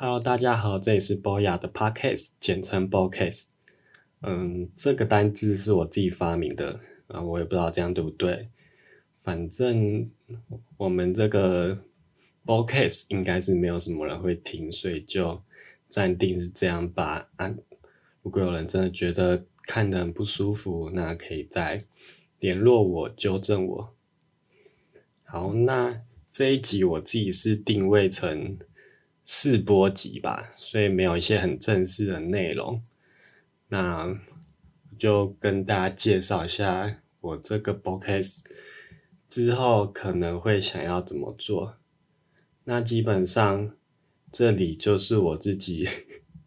Hello，大家好，这里是 Boya 的 Podcast，简称 Boycast。嗯，这个单字是我自己发明的，啊，我也不知道这样对不对。反正我们这个 Bocast 应该是没有什么人会听，所以就暂定是这样吧。啊，如果有人真的觉得看得很不舒服，那可以再联络我纠正我。好，那这一集我自己是定位成。试播集吧，所以没有一些很正式的内容。那就跟大家介绍一下我这个 podcast 之后可能会想要怎么做。那基本上这里就是我自己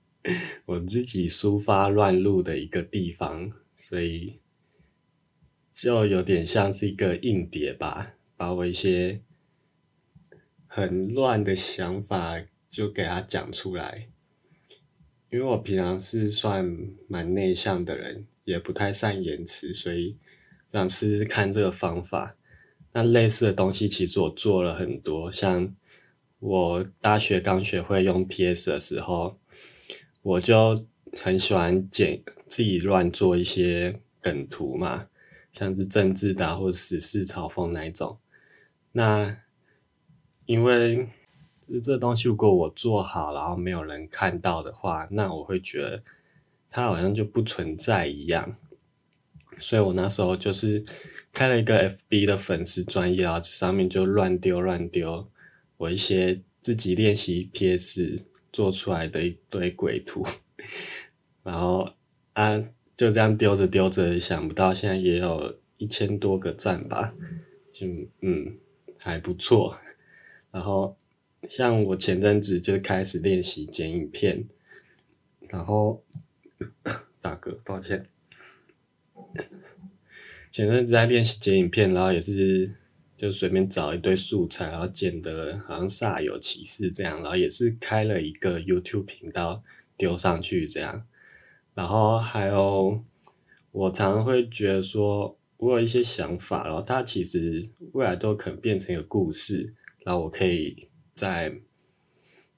我自己抒发乱录的一个地方，所以就有点像是一个硬碟吧，把我一些很乱的想法。就给他讲出来，因为我平常是算蛮内向的人，也不太善言辞，所以想试试看这个方法。那类似的东西其实我做了很多，像我大学刚学会用 PS 的时候，我就很喜欢剪自己乱做一些梗图嘛，像是政治的或者时事嘲讽那一种。那因为就这东西如果我做好，然后没有人看到的话，那我会觉得它好像就不存在一样。所以我那时候就是开了一个 FB 的粉丝专业，然后上面就乱丢乱丢我一些自己练习 PS 做出来的一堆鬼图，然后啊就这样丢着丢着，想不到现在也有一千多个赞吧，就嗯还不错，然后。像我前阵子就开始练习剪影片，然后大哥，抱歉，前阵子在练习剪影片，然后也是就随便找一堆素材，然后剪的好像煞有其事这样，然后也是开了一个 YouTube 频道丢上去这样，然后还有我常常会觉得说，我有一些想法，然后它其实未来都可能变成一个故事，然后我可以。在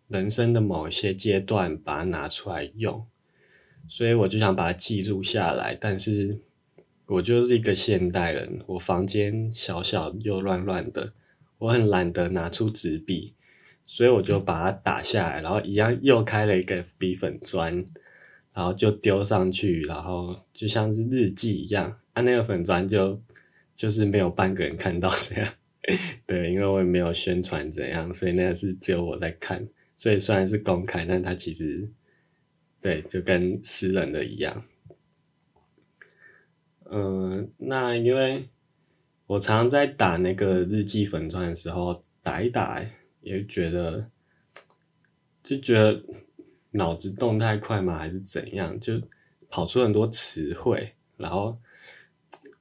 人生的某一些阶段，把它拿出来用，所以我就想把它记录下来。但是我就是一个现代人，我房间小小又乱乱的，我很懒得拿出纸笔，所以我就把它打下来，然后一样又开了一个 FB 粉砖，然后就丢上去，然后就像是日记一样，啊，那个粉砖就就是没有半个人看到这样。对，因为我也没有宣传怎样，所以那个是只有我在看。所以虽然是公开，但它其实对就跟私人的一样。嗯，那因为我常常在打那个日记粉钻的时候，打一打也觉得就觉得脑子动太快嘛，还是怎样，就跑出很多词汇，然后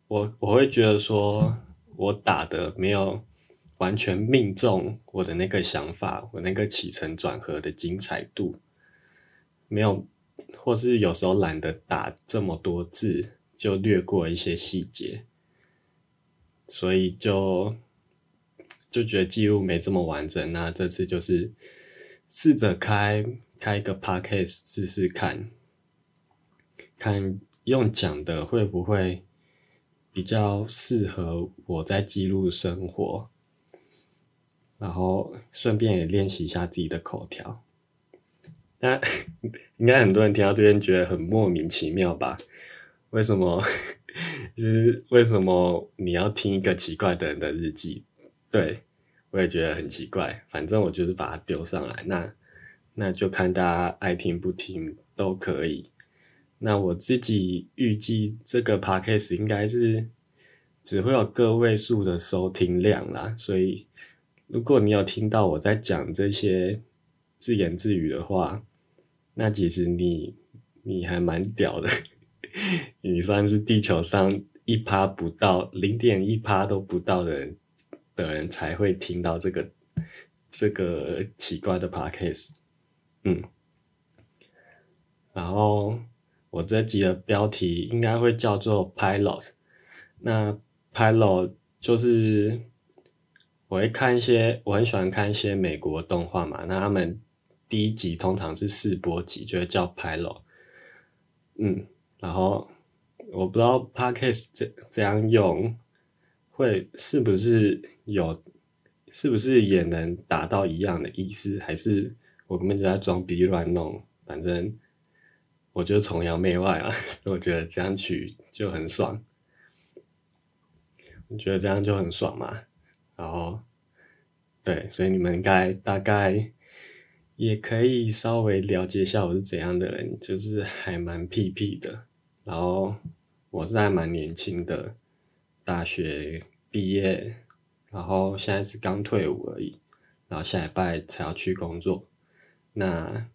我我会觉得说。我打的没有完全命中我的那个想法，我那个起承转合的精彩度没有，或是有时候懒得打这么多字，就略过一些细节，所以就就觉得记录没这么完整。那这次就是试着开开一个 podcast 试试看，看用讲的会不会。比较适合我在记录生活，然后顺便也练习一下自己的口条。那 应该很多人听到这边觉得很莫名其妙吧？为什么？就是为什么你要听一个奇怪的人的日记？对我也觉得很奇怪。反正我就是把它丢上来，那那就看大家爱听不听都可以。那我自己预计这个 podcast 应该是只会有个位数的收听量啦，所以如果你有听到我在讲这些自言自语的话，那其实你你还蛮屌的，你算是地球上一趴不到零点一趴都不到的人的人才会听到这个这个奇怪的 podcast，嗯，然后。我这集的标题应该会叫做 Pilot。那 Pilot 就是我会看一些，我很喜欢看一些美国动画嘛。那他们第一集通常是试播集，就会叫 Pilot。嗯，然后我不知道 Podcast 这这样用会是不是有，是不是也能达到一样的意思，还是我根本就在装逼乱弄？反正我就崇洋媚外啊，我觉得这样取就很爽。你觉得这样就很爽嘛？然后，对，所以你们应该大概也可以稍微了解一下我是怎样的人，就是还蛮屁屁的。然后我是还蛮年轻的，大学毕业，然后现在是刚退伍而已，然后下礼拜才要去工作。那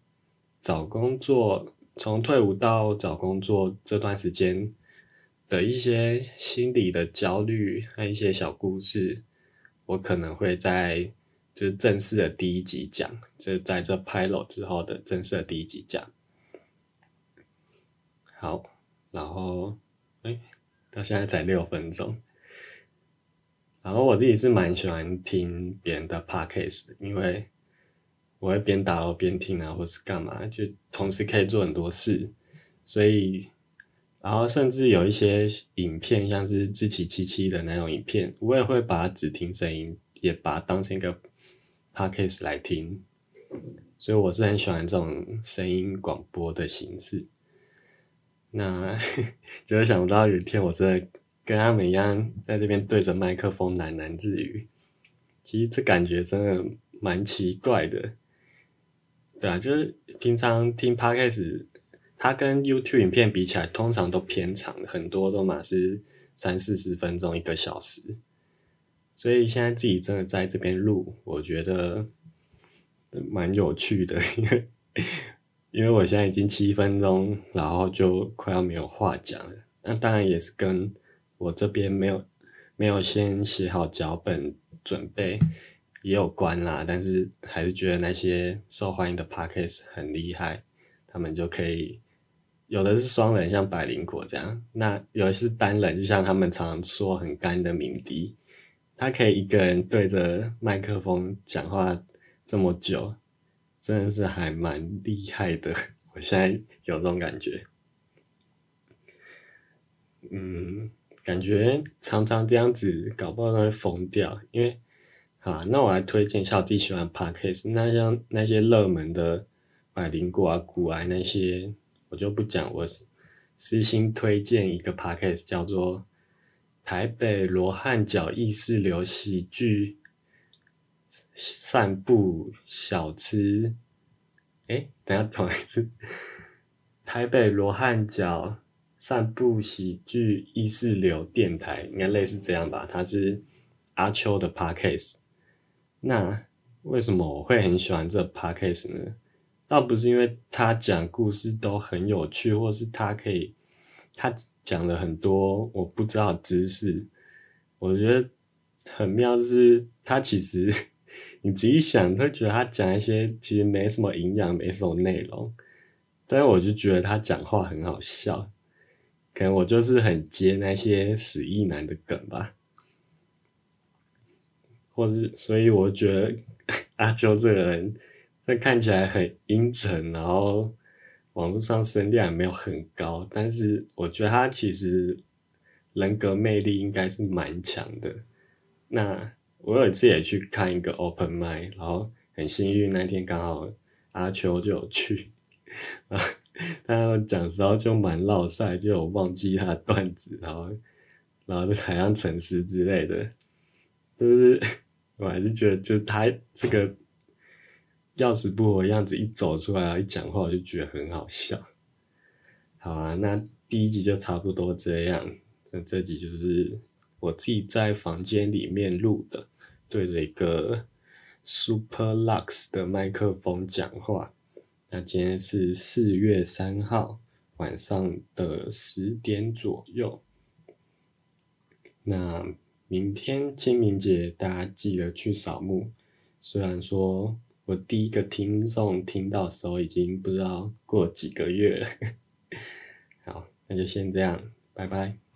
找工作，从退伍到找工作这段时间。的一些心理的焦虑和一些小故事，我可能会在就是正式的第一集讲，就在这拍了之后的正式的第一集讲。好，然后哎，到现在才六分钟。然后我自己是蛮喜欢听别人的 podcast，因为我会边打边听啊，或是干嘛，就同时可以做很多事，所以。然后甚至有一些影片，像是自奇七七的那种影片，我也会把它只听声音，也把它当成一个 podcast 来听。所以我是很喜欢这种声音广播的形式。那 就是想不到有一天我真的跟他们一样，在这边对着麦克风喃喃自语。其实这感觉真的蛮奇怪的。对啊，就是平常听 podcast。它跟 YouTube 影片比起来，通常都偏长，很多都嘛是三四十分钟、一个小时。所以现在自己真的在这边录，我觉得蛮有趣的，因 为因为我现在已经七分钟，然后就快要没有话讲了。那当然也是跟我这边没有没有先写好脚本准备也有关啦。但是还是觉得那些受欢迎的 pockets 很厉害，他们就可以。有的是双人，像百灵果这样；那有的是单人，就像他们常常说很干的鸣笛，他可以一个人对着麦克风讲话这么久，真的是还蛮厉害的。我现在有这种感觉，嗯，感觉常常这样子搞不好都会疯掉。因为，啊，那我来推荐一下我自己喜欢 podcast，那像那些热门的百灵果啊、古癌那些。我就不讲，我私心推荐一个 podcast，叫做《台北罗汉角意识流喜剧散步小吃》。哎，等下重来一次，《台北罗汉角散步喜剧意识流电台》，应该类似这样吧？它是阿秋的 podcast。那为什么我会很喜欢这 podcast 呢？倒不是因为他讲故事都很有趣，或是他可以，他讲了很多我不知道知识，我觉得很妙，就是他其实你仔细想，会觉得他讲一些其实没什么营养、没什么内容，但是我就觉得他讲话很好笑，可能我就是很接那些死意男的梗吧，或是所以我觉得阿秋这个人。他看起来很阴沉，然后网络上声量也没有很高，但是我觉得他其实人格魅力应该是蛮强的。那我有一次也去看一个 open m i d 然后很幸运那天刚好阿秋就有去，啊，他讲时候就蛮绕赛，就有忘记他的段子，然后然后就台上沉思之类的，就是我还是觉得就是他这个。要死不活样子一走出来，一讲话我就觉得很好笑。好啊，那第一集就差不多这样。这这集就是我自己在房间里面录的，对着一个 Super Lux 的麦克风讲话。那今天是四月三号晚上的十点左右。那明天清明节，大家记得去扫墓。虽然说。我第一个听众听到时候已经不知道过几个月了，好，那就先这样，拜拜。